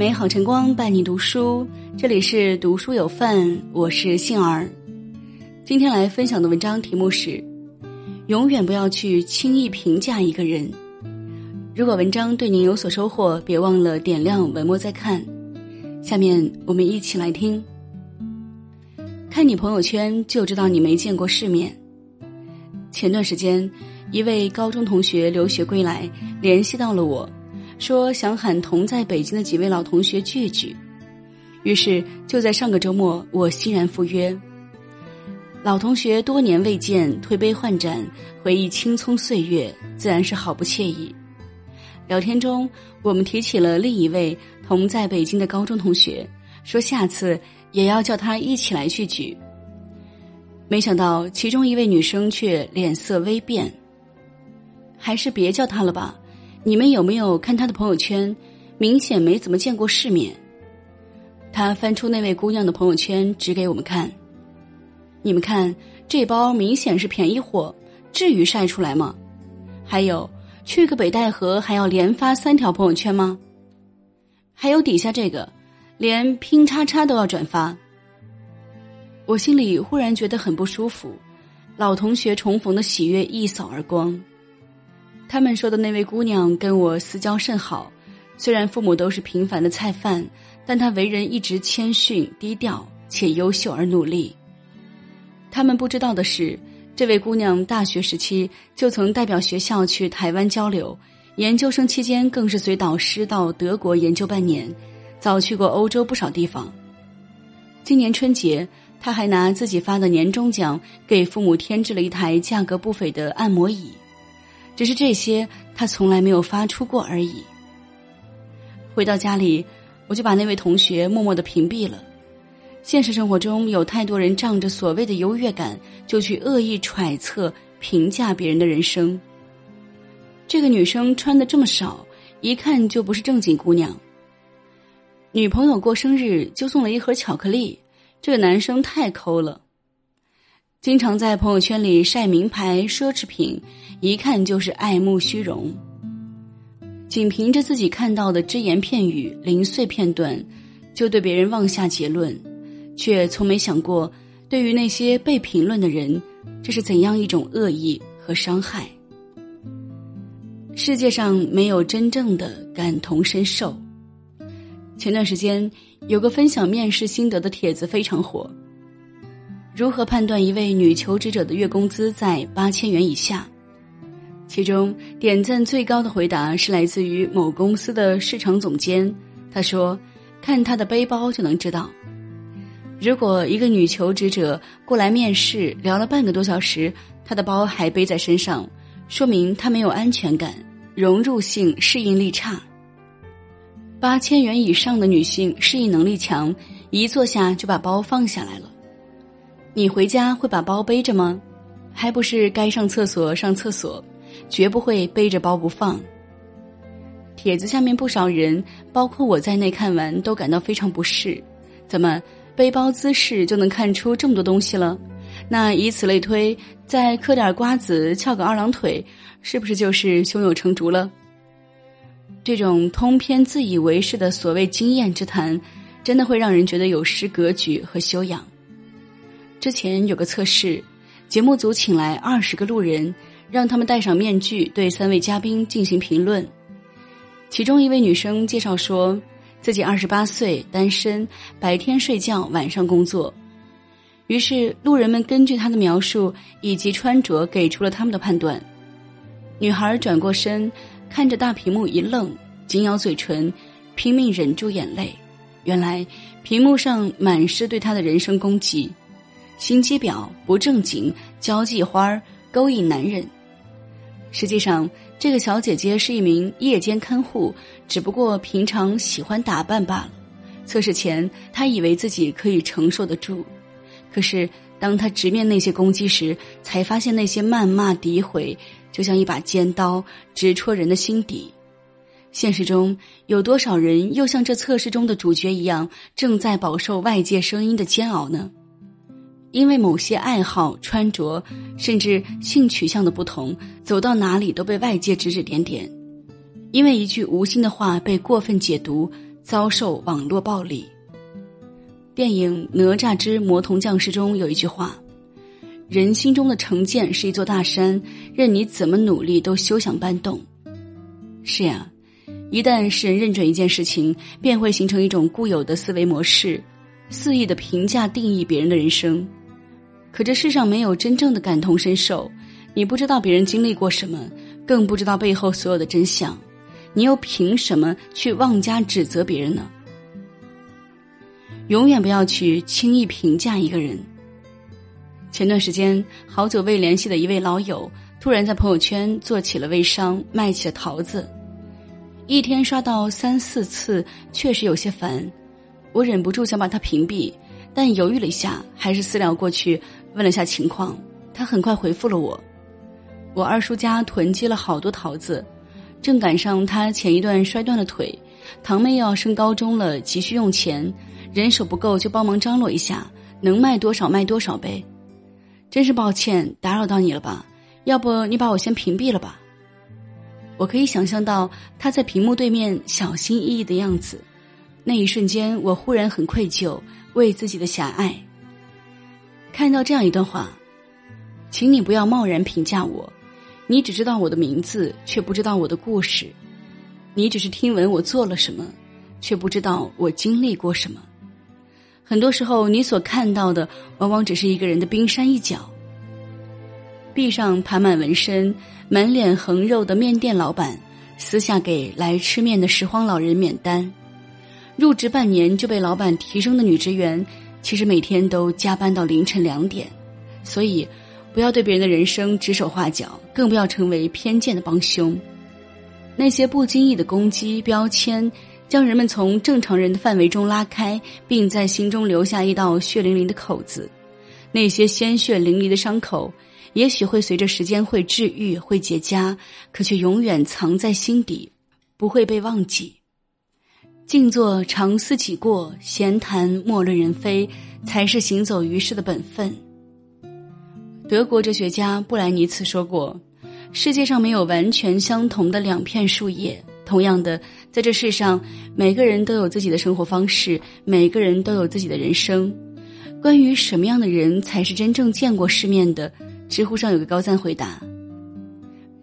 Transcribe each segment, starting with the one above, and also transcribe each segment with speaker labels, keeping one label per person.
Speaker 1: 美好晨光伴你读书，这里是读书有范，我是杏儿。今天来分享的文章题目是：永远不要去轻易评价一个人。如果文章对您有所收获，别忘了点亮文末再看。下面我们一起来听。看你朋友圈就知道你没见过世面。前段时间，一位高中同学留学归来，联系到了我。说想喊同在北京的几位老同学聚聚，于是就在上个周末，我欣然赴约。老同学多年未见，推杯换盏，回忆青葱岁月，自然是好不惬意。聊天中，我们提起了另一位同在北京的高中同学，说下次也要叫他一起来聚聚。没想到其中一位女生却脸色微变，还是别叫他了吧。你们有没有看他的朋友圈？明显没怎么见过世面。他翻出那位姑娘的朋友圈，指给我们看。你们看，这包明显是便宜货，至于晒出来吗？还有，去个北戴河还要连发三条朋友圈吗？还有底下这个，连拼叉叉都要转发。我心里忽然觉得很不舒服，老同学重逢的喜悦一扫而光。他们说的那位姑娘跟我私交甚好，虽然父母都是平凡的菜贩，但她为人一直谦逊低调，且优秀而努力。他们不知道的是，这位姑娘大学时期就曾代表学校去台湾交流，研究生期间更是随导师到德国研究半年，早去过欧洲不少地方。今年春节，她还拿自己发的年终奖给父母添置了一台价格不菲的按摩椅。只是这些，他从来没有发出过而已。回到家里，我就把那位同学默默的屏蔽了。现实生活中有太多人仗着所谓的优越感，就去恶意揣测、评价别人的人生。这个女生穿的这么少，一看就不是正经姑娘。女朋友过生日就送了一盒巧克力，这个男生太抠了。经常在朋友圈里晒名牌奢侈品，一看就是爱慕虚荣。仅凭着自己看到的只言片语、零碎片段，就对别人妄下结论，却从没想过，对于那些被评论的人，这是怎样一种恶意和伤害。世界上没有真正的感同身受。前段时间有个分享面试心得的帖子非常火。如何判断一位女求职者的月工资在八千元以下？其中点赞最高的回答是来自于某公司的市场总监。他说：“看她的背包就能知道。如果一个女求职者过来面试，聊了半个多小时，她的包还背在身上，说明她没有安全感，融入性、适应力差。八千元以上的女性适应能力强，一坐下就把包放下来了。”你回家会把包背着吗？还不是该上厕所上厕所，绝不会背着包不放。帖子下面不少人，包括我在内，看完都感到非常不适。怎么背包姿势就能看出这么多东西了？那以此类推，再嗑点瓜子，翘个二郎腿，是不是就是胸有成竹了？这种通篇自以为是的所谓经验之谈，真的会让人觉得有失格局和修养。之前有个测试，节目组请来二十个路人，让他们戴上面具，对三位嘉宾进行评论。其中一位女生介绍说，自己二十八岁，单身，白天睡觉，晚上工作。于是路人们根据她的描述以及穿着，给出了他们的判断。女孩转过身，看着大屏幕一愣，紧咬嘴唇，拼命忍住眼泪。原来屏幕上满是对她的人生攻击。心机婊、不正经、交际花、勾引男人。实际上，这个小姐姐是一名夜间看护，只不过平常喜欢打扮罢了。测试前，她以为自己可以承受得住，可是当她直面那些攻击时，才发现那些谩骂、诋毁就像一把尖刀，直戳人的心底。现实中，有多少人又像这测试中的主角一样，正在饱受外界声音的煎熬呢？因为某些爱好、穿着，甚至性取向的不同，走到哪里都被外界指指点点；因为一句无心的话被过分解读，遭受网络暴力。电影《哪吒之魔童降世》中有一句话：“人心中的成见是一座大山，任你怎么努力都休想搬动。”是呀，一旦世人认准一件事情，便会形成一种固有的思维模式，肆意的评价定义别人的人生。可这世上没有真正的感同身受，你不知道别人经历过什么，更不知道背后所有的真相。你又凭什么去妄加指责别人呢？永远不要去轻易评价一个人。前段时间，好久未联系的一位老友突然在朋友圈做起了微商，卖起了桃子，一天刷到三四次，确实有些烦。我忍不住想把他屏蔽，但犹豫了一下，还是私聊过去问了下情况。他很快回复了我：“我二叔家囤积了好多桃子。”正赶上他前一段摔断了腿，堂妹要升高中了，急需用钱，人手不够就帮忙张罗一下，能卖多少卖多少呗。真是抱歉打扰到你了吧？要不你把我先屏蔽了吧？我可以想象到他在屏幕对面小心翼翼的样子，那一瞬间我忽然很愧疚，为自己的狭隘。看到这样一段话，请你不要贸然评价我。你只知道我的名字，却不知道我的故事；你只是听闻我做了什么，却不知道我经历过什么。很多时候，你所看到的，往往只是一个人的冰山一角。壁上爬满纹身、满脸横肉的面店老板，私下给来吃面的拾荒老人免单；入职半年就被老板提升的女职员，其实每天都加班到凌晨两点。所以。不要对别人的人生指手画脚，更不要成为偏见的帮凶。那些不经意的攻击标签，将人们从正常人的范围中拉开，并在心中留下一道血淋淋的口子。那些鲜血淋漓的伤口，也许会随着时间会治愈、会结痂，可却永远藏在心底，不会被忘记。静坐常思己过，闲谈莫论人非，才是行走于世的本分。德国哲学家布莱尼茨说过：“世界上没有完全相同的两片树叶。同样的，在这世上，每个人都有自己的生活方式，每个人都有自己的人生。关于什么样的人才是真正见过世面的，知乎上有个高赞回答：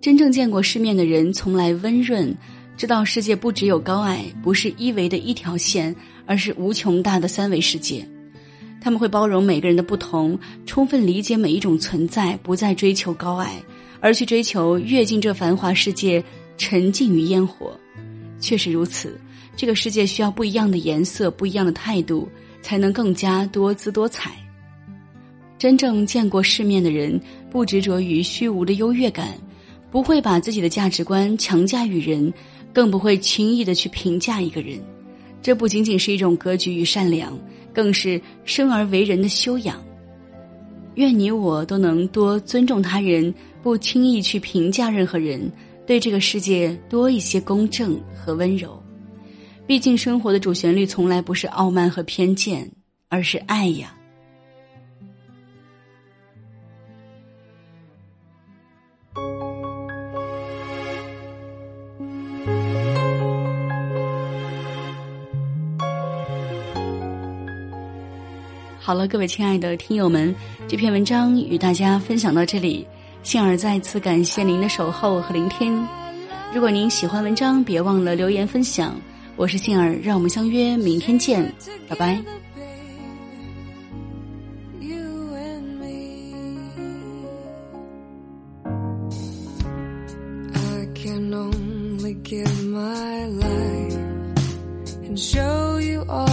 Speaker 1: 真正见过世面的人，从来温润，知道世界不只有高矮，不是一维的一条线，而是无穷大的三维世界。”他们会包容每个人的不同，充分理解每一种存在，不再追求高矮，而去追求跃进这繁华世界，沉浸于烟火。确实如此，这个世界需要不一样的颜色，不一样的态度，才能更加多姿多彩。真正见过世面的人，不执着于虚无的优越感，不会把自己的价值观强加于人，更不会轻易的去评价一个人。这不仅仅是一种格局与善良。更是生而为人的修养。愿你我都能多尊重他人，不轻易去评价任何人，对这个世界多一些公正和温柔。毕竟，生活的主旋律从来不是傲慢和偏见，而是爱呀。好了，各位亲爱的听友们，这篇文章与大家分享到这里。杏儿再次感谢您的守候和聆听。如果您喜欢文章，别忘了留言分享。我是杏儿，让我们相约明天见，拜拜。
Speaker 2: tell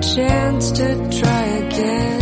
Speaker 2: chance to try again.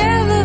Speaker 2: together.